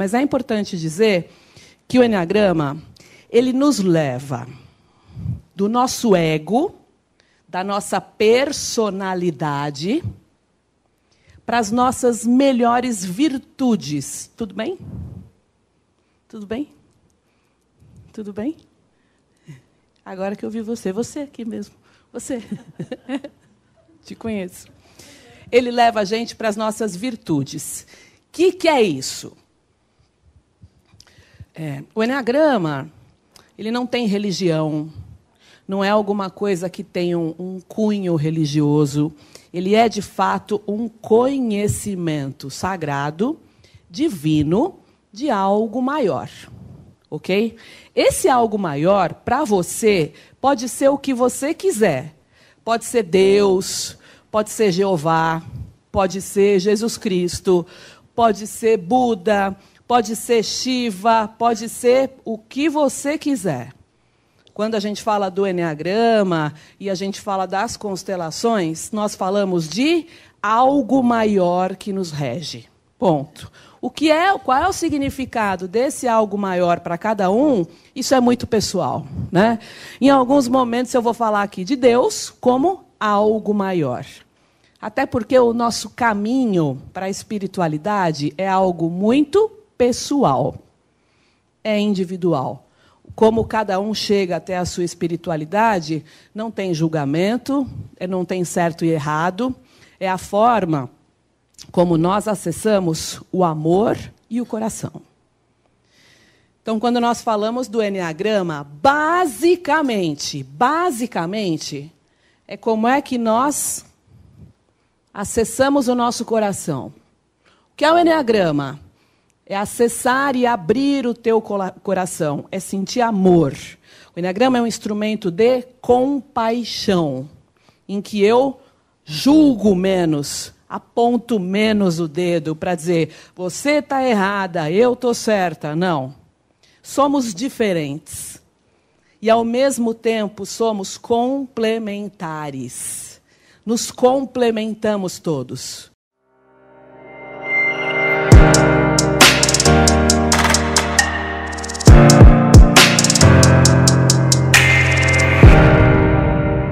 Mas é importante dizer que o Enneagrama, ele nos leva do nosso ego, da nossa personalidade, para as nossas melhores virtudes. Tudo bem? Tudo bem? Tudo bem? Agora que eu vi você, você aqui mesmo. Você. Te conheço. Ele leva a gente para as nossas virtudes. O que, que é isso? É, o Enneagrama, ele não tem religião, não é alguma coisa que tenha um, um cunho religioso. Ele é, de fato, um conhecimento sagrado, divino, de algo maior. Ok? Esse algo maior, para você, pode ser o que você quiser. Pode ser Deus, pode ser Jeová, pode ser Jesus Cristo, pode ser Buda, pode ser Shiva, pode ser o que você quiser. Quando a gente fala do Enneagrama e a gente fala das constelações, nós falamos de algo maior que nos rege. Ponto. O que é, qual é o significado desse algo maior para cada um? Isso é muito pessoal, né? Em alguns momentos eu vou falar aqui de Deus como algo maior. Até porque o nosso caminho para a espiritualidade é algo muito pessoal. É individual. Como cada um chega até a sua espiritualidade, não tem julgamento, é, não tem certo e errado, é a forma como nós acessamos o amor e o coração. Então, quando nós falamos do Enneagrama, basicamente, basicamente, é como é que nós acessamos o nosso coração. O que é o Enneagrama? É acessar e abrir o teu coração, é sentir amor. O Enneagrama é um instrumento de compaixão, em que eu julgo menos, aponto menos o dedo para dizer você está errada, eu estou certa. Não. Somos diferentes. E, ao mesmo tempo, somos complementares. Nos complementamos todos.